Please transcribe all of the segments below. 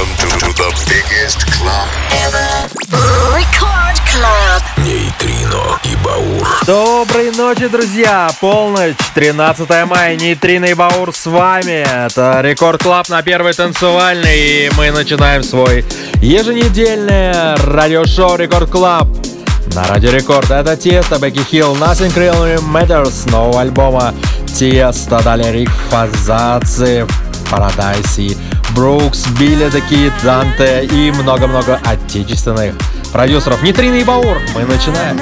Welcome to the biggest club ever. Record Club. Нейтрино и Баур. Доброй ночи, друзья! Полночь, 13 мая, Нейтрино и Баур с вами. Это Рекорд Клаб на первой танцевальной. И мы начинаем свой еженедельное радиошоу Рекорд Клаб. На Радио Рекорд это Тесто, Бекки Хилл, Nothing Really Matters, нового альбома Тесто. далее Рик Фазаци, Paradise и Брукс, Билли такие Kid, Данте и много-много отечественных продюсеров. Нитрина и Баур, мы. Начинаем.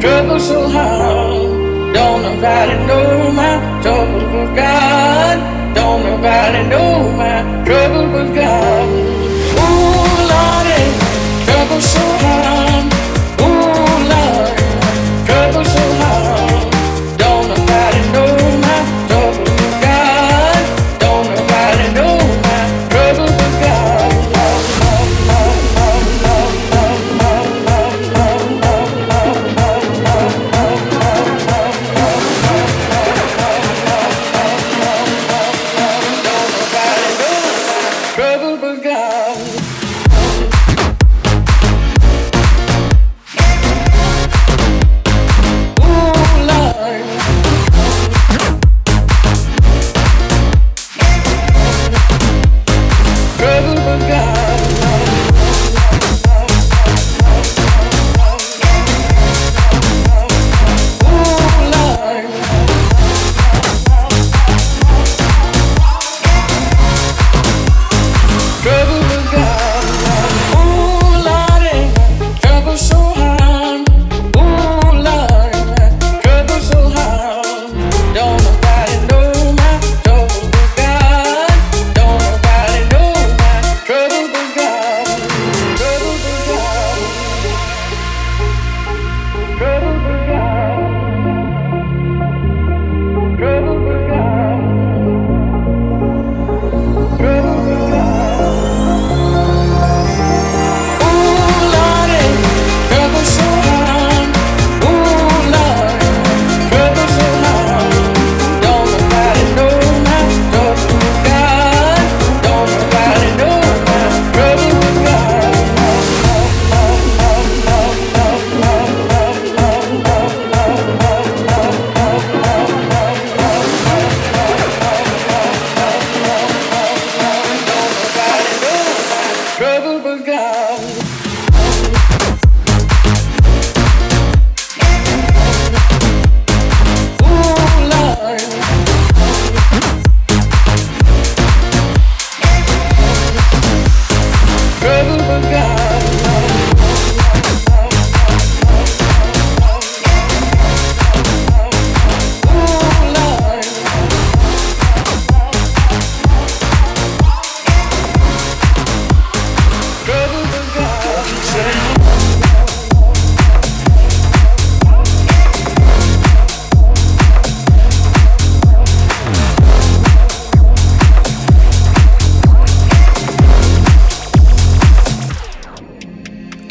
Trouble so hard. Don't nobody know my trouble with God. Don't nobody know my trouble with God. Ooh, Lordy, trouble so hard.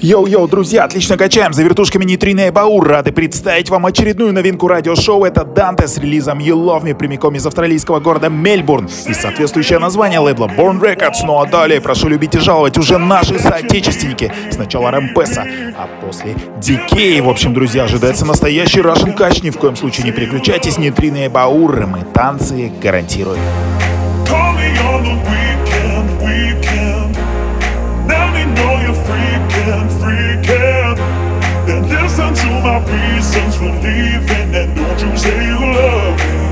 Йоу-йоу, друзья, отлично качаем. За вертушками Нитрина и Баур рады представить вам очередную новинку радиошоу. Это Данте с релизом You Love Me прямиком из австралийского города Мельбурн и соответствующее название лейбла Born Records. Ну а далее прошу любить и жаловать уже наши соотечественники. Сначала Рампеса, а после Дикей. В общем, друзья, ожидается настоящий Russian Кач. Ни в коем случае не переключайтесь. Нитрина и Баур. Мы танцы гарантируем. Freaking, freaking. Then listen to my reasons for leaving. And don't you say you love me.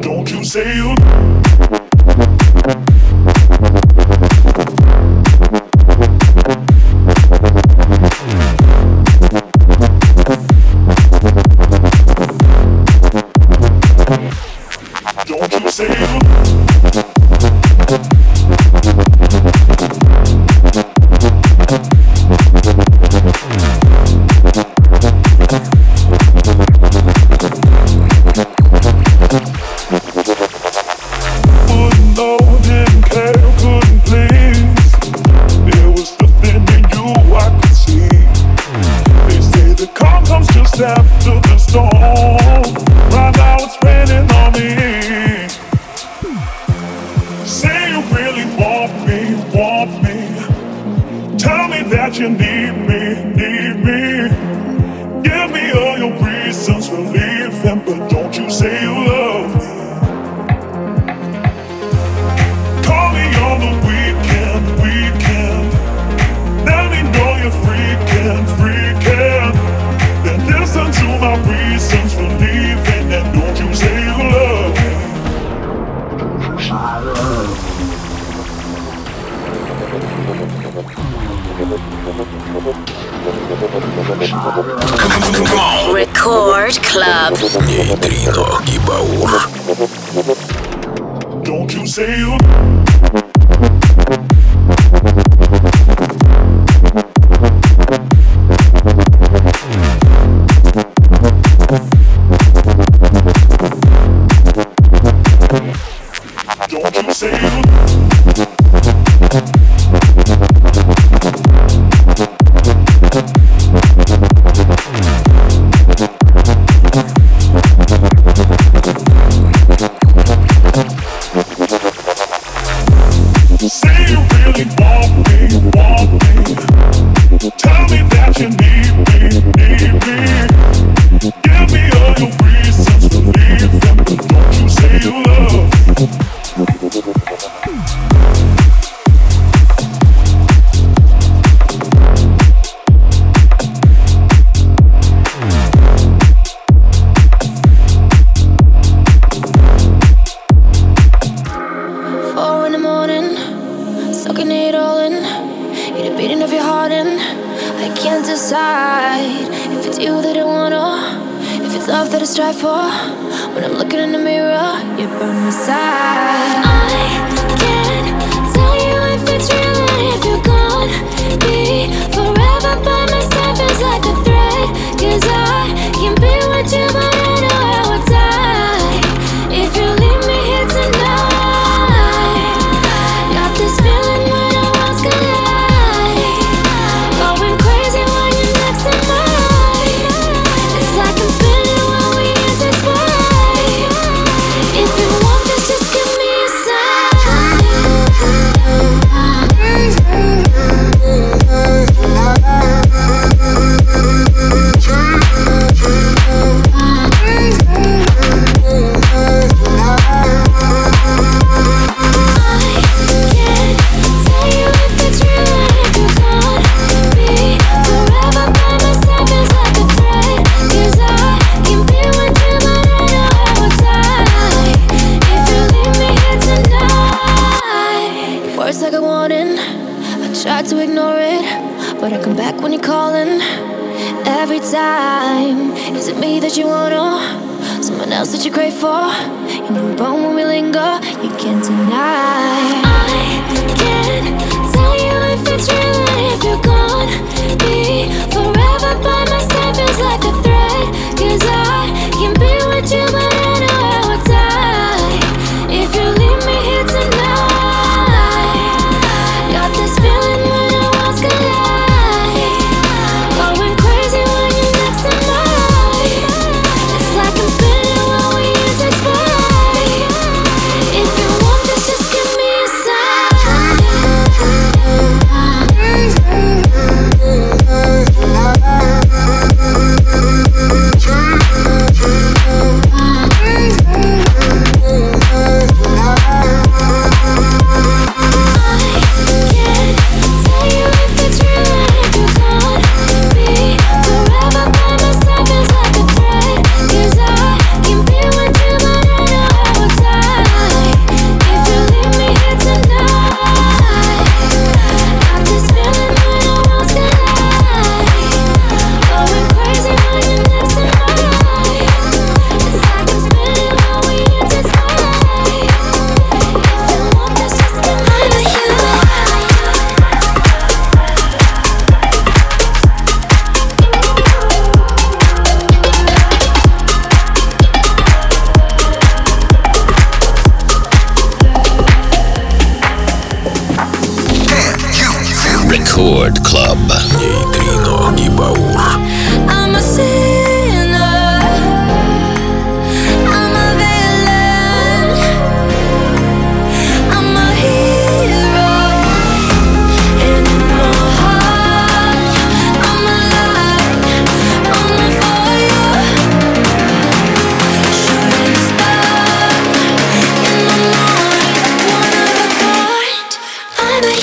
Don't you say you Don't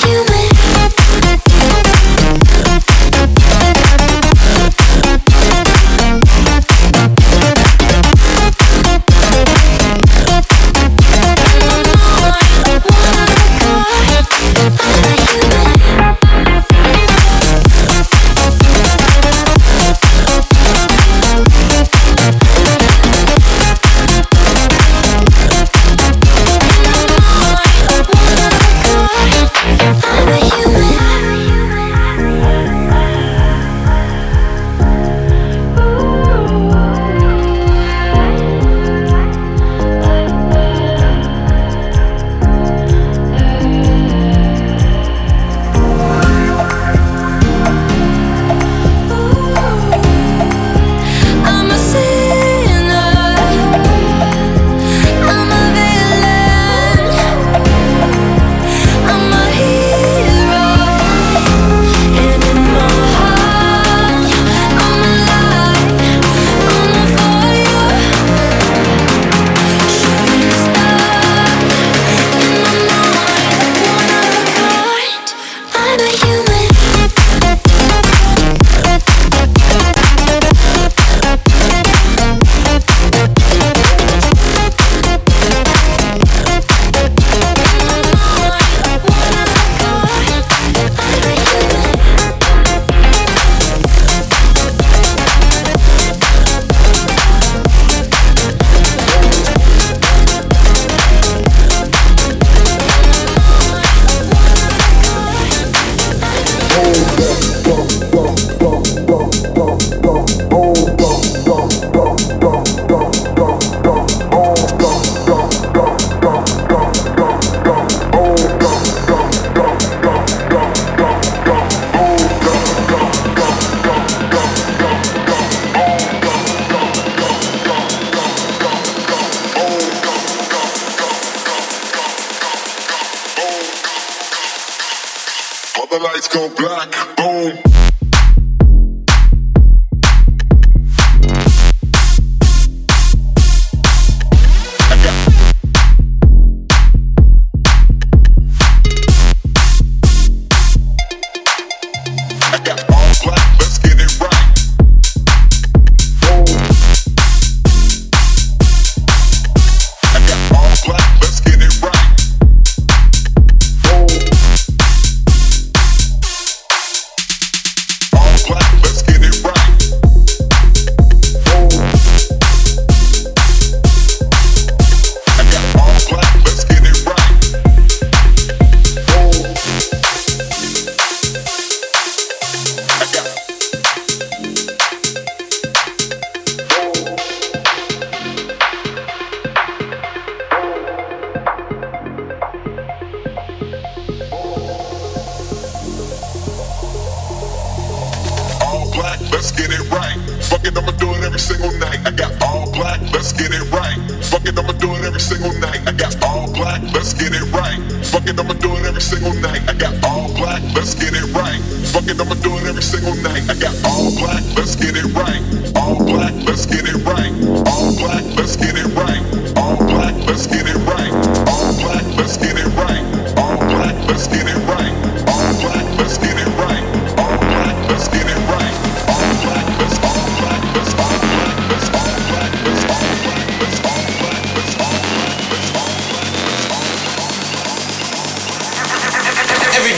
human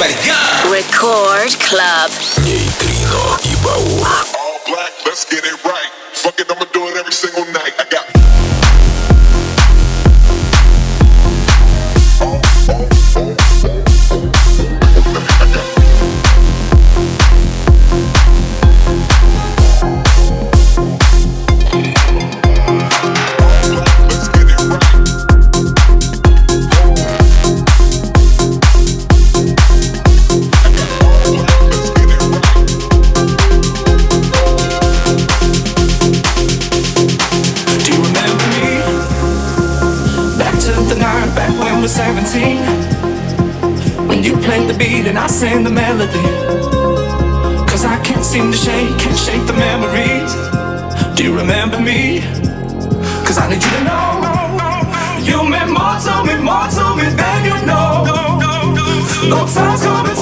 Everybody go! Record Club. All black, let's get it right. Fuck it, I'ma do it every single night. I got sing the melody. Cause I can't seem to shake, can't shake the memories. Do you remember me? Cause I need you to know. You meant more to me, more to me than you know. No time's coming.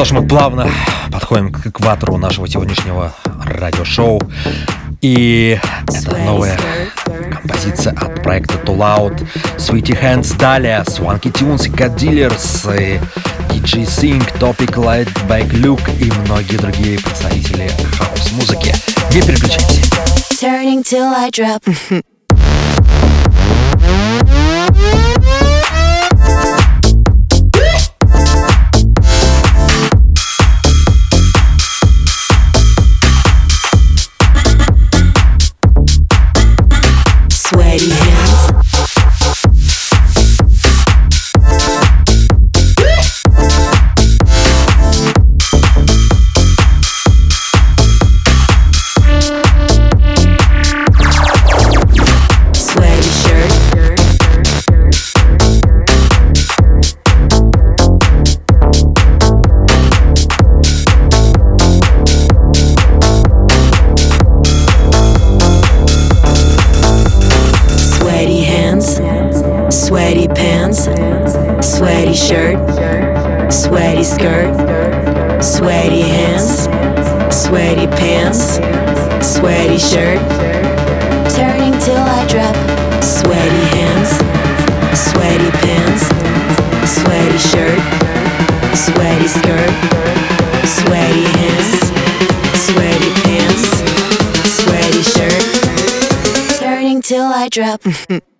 Что ж, мы плавно подходим к экватору нашего сегодняшнего радиошоу. И это новая композиция от проекта Too Loud, Sweetie Hands, далее Swanky Tunes, God Dealers, DJ Sync, Topic Light, Back Luke и многие другие представители хаос-музыки. Не переключайтесь. Turning till I drop. sweaty skirt, sweaty hands, sweaty pants, sweaty shirt. Turning till I drop. Sweaty hands, sweaty pants, sweaty shirt, sweaty skirt, sweaty hands, sweaty pants, sweaty shirt. Turning till I drop.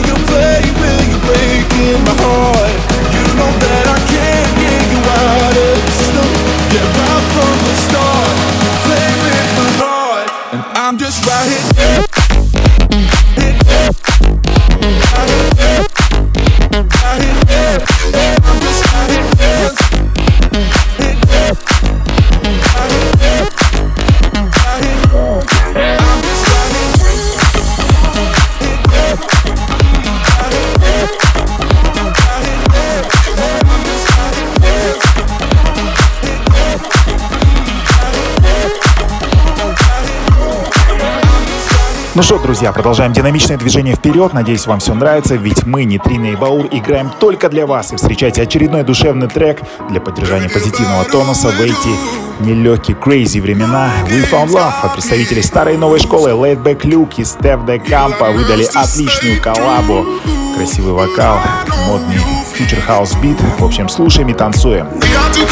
You play my heart. You know that I can't get you out of system. Yeah, right from the start, play with my heart, and I'm just right here. Ну что, друзья, продолжаем динамичное движение вперед. Надеюсь, вам все нравится, ведь мы, Нитрина и Баур, играем только для вас. И встречайте очередной душевный трек для поддержания позитивного тонуса в эти нелегкие, crazy времена. We Found Love от представителей старой и новой школы Laid Back Luke и Steph De Campo выдали отличную коллабу. Красивый вокал, модный future house beat. В общем, слушаем и танцуем. We are two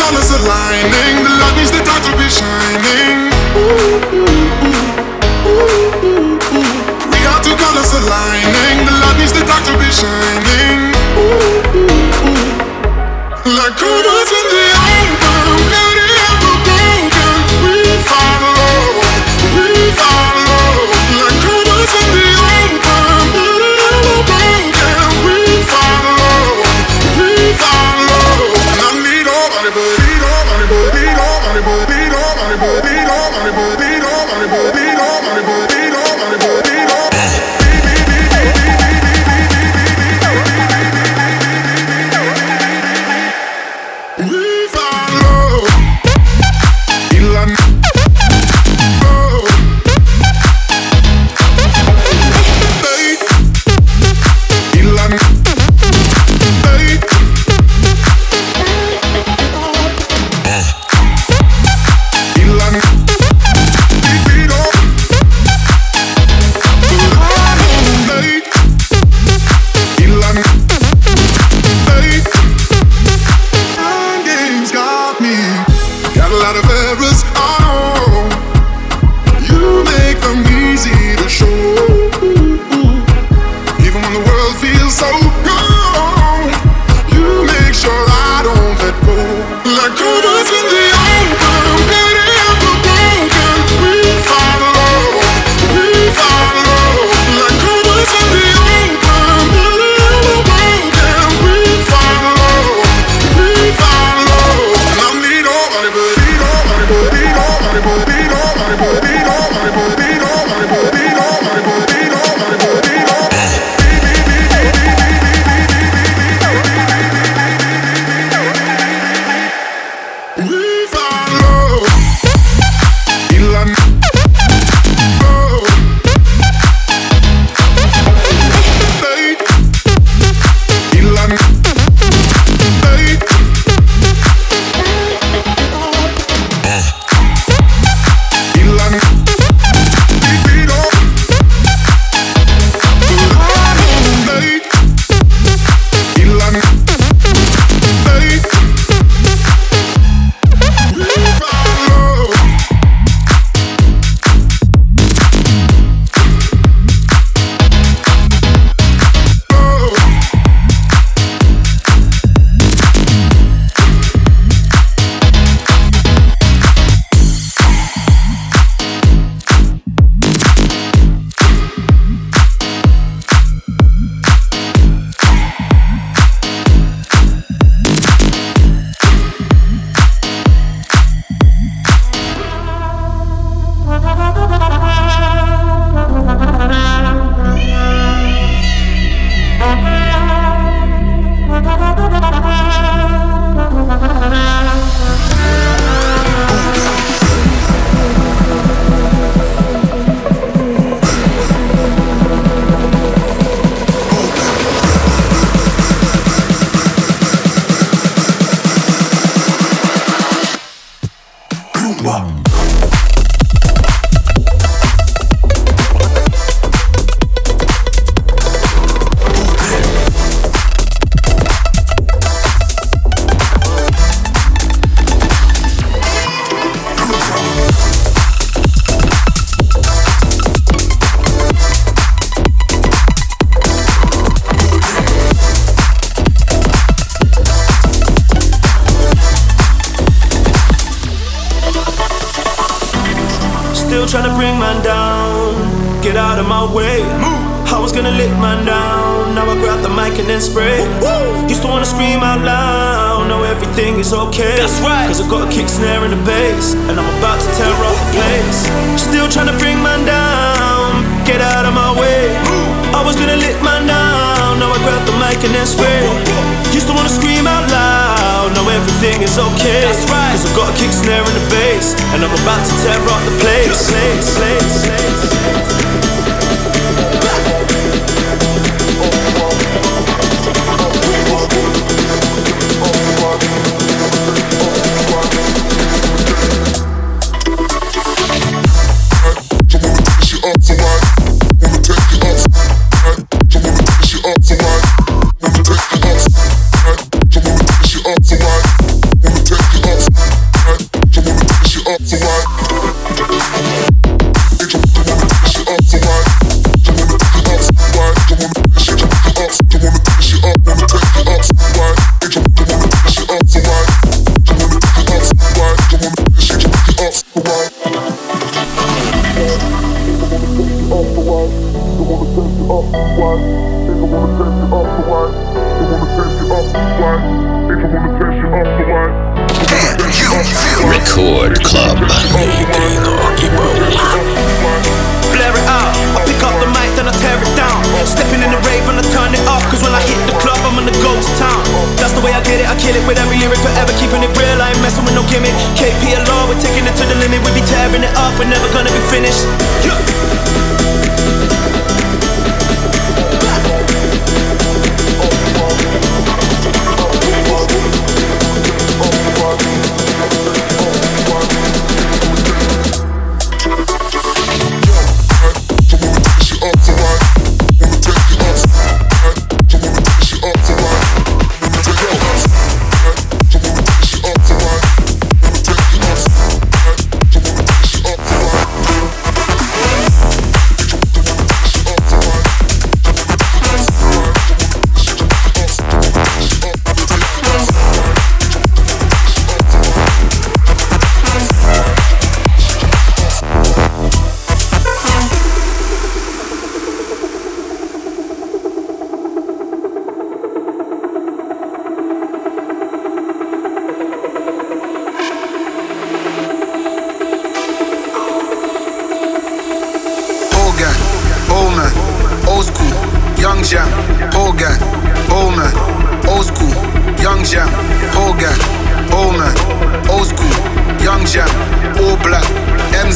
two aligning. The light needs the dark to be shining. Like colors in the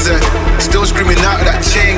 MZ, still screaming out that chain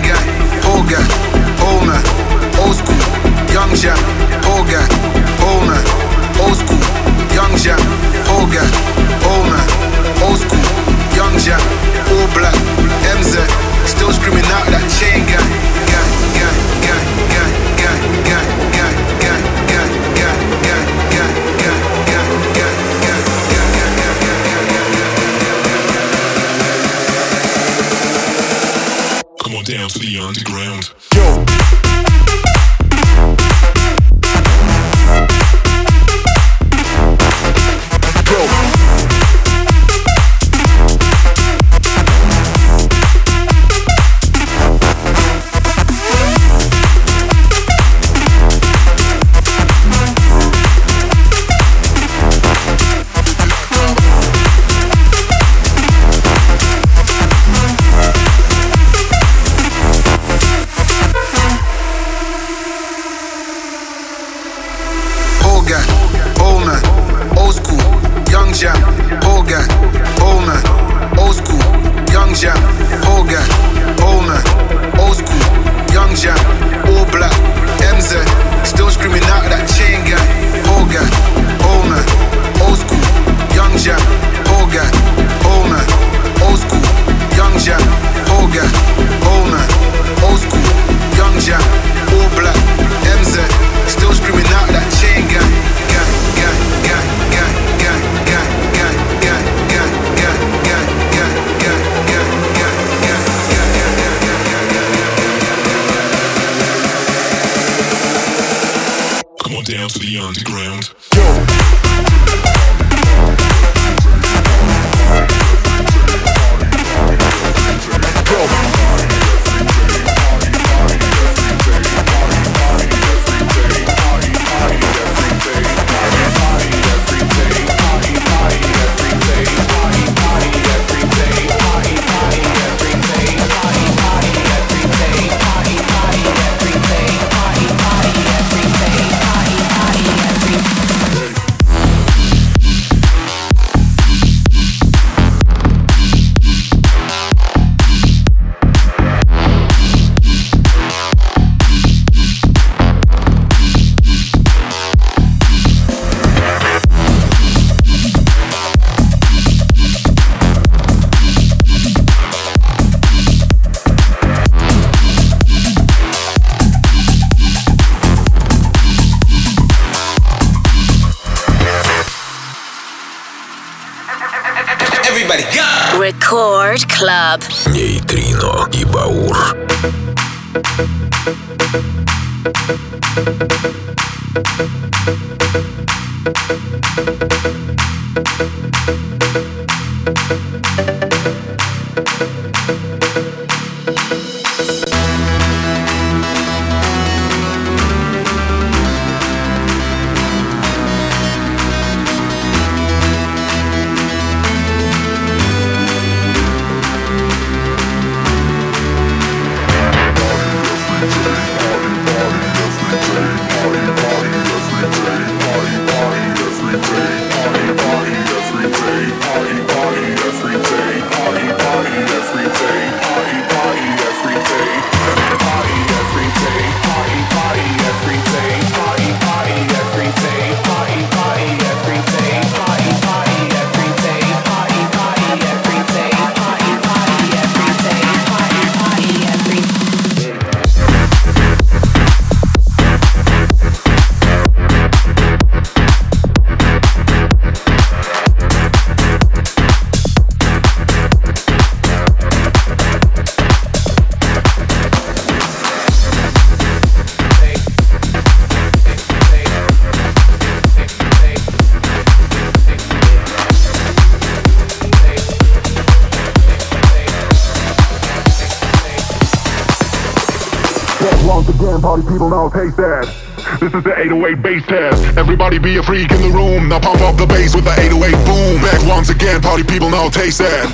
808 bass test. Everybody be a freak in the room. Now pump up the bass with the 808 boom. Back once again, party people now taste that.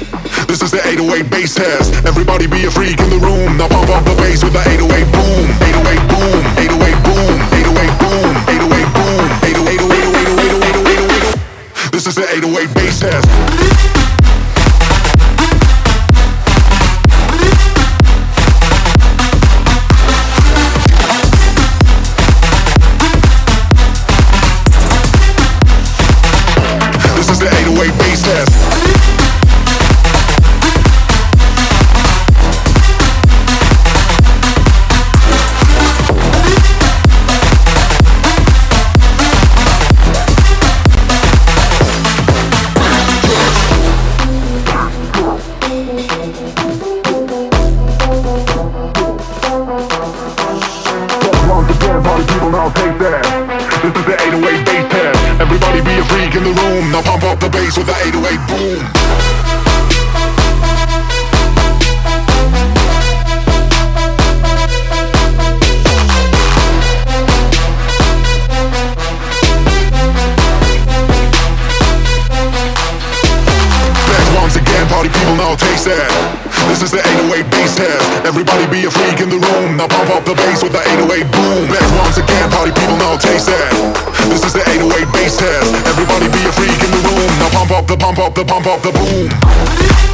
This is the 808 bass test. Everybody be a freak in the room. Now pump up the bass with the 808 boom. 808 boom. 808 boom. 808 boom. 808 boom. 808 This is the 808 bass test. This is the 808 bass test. Everybody be a freak in the room. Now pump up the bass with the 808 boom. Back once again, party people now taste that. This is the 808 bass test. Everybody be a freak in the room. Now pump up the pump up the pump up the boom.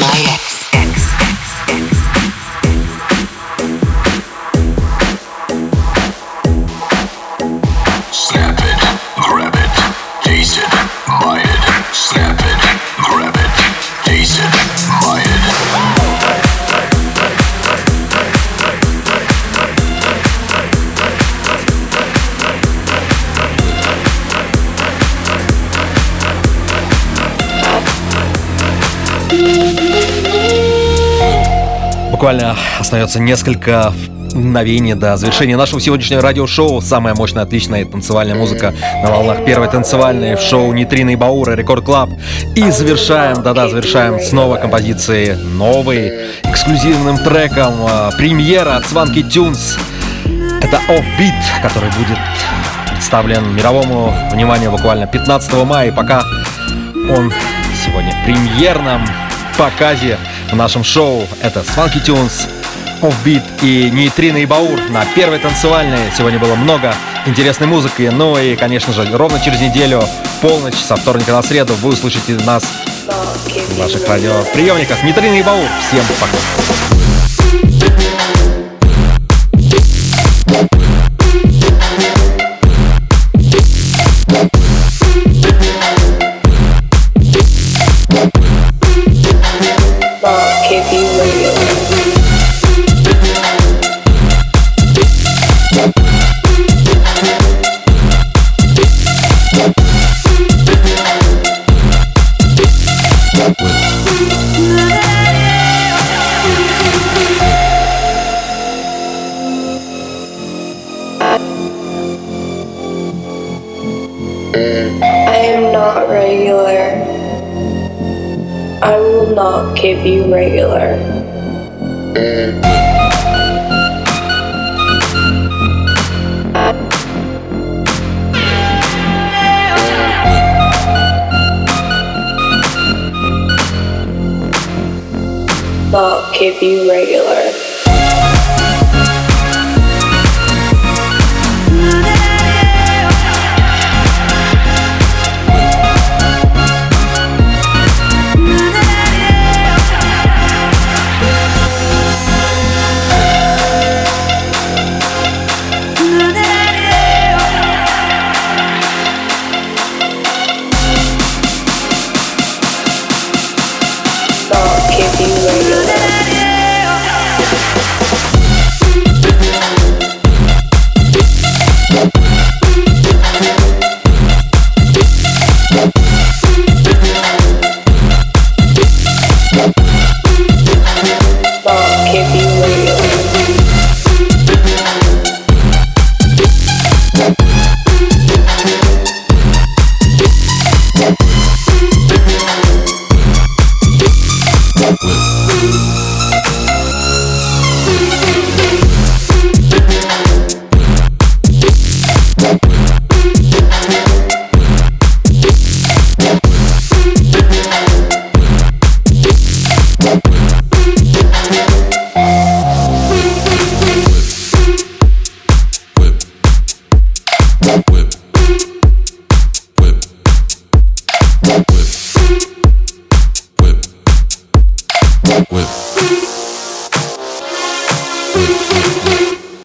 my остается несколько мгновений до завершения нашего сегодняшнего радиошоу. Самая мощная, отличная танцевальная музыка на волнах первой танцевальной в шоу Нитрина и Баура Рекорд Клаб. И завершаем, да-да, завершаем снова композиции новой, эксклюзивным треком, э, премьера от Сванки Тюнс. Это Offbeat, который будет представлен мировому вниманию буквально 15 мая. И пока он сегодня в премьерном показе в нашем шоу. Это Swanky Tunes, Offbeat и Нейтрина и Баур на первой танцевальной. Сегодня было много интересной музыки. Ну и, конечно же, ровно через неделю, полночь, со вторника на среду, вы услышите нас в ваших радиоприемниках. Нейтрина и Баур. Всем пока. Give you regular. Not give you regular.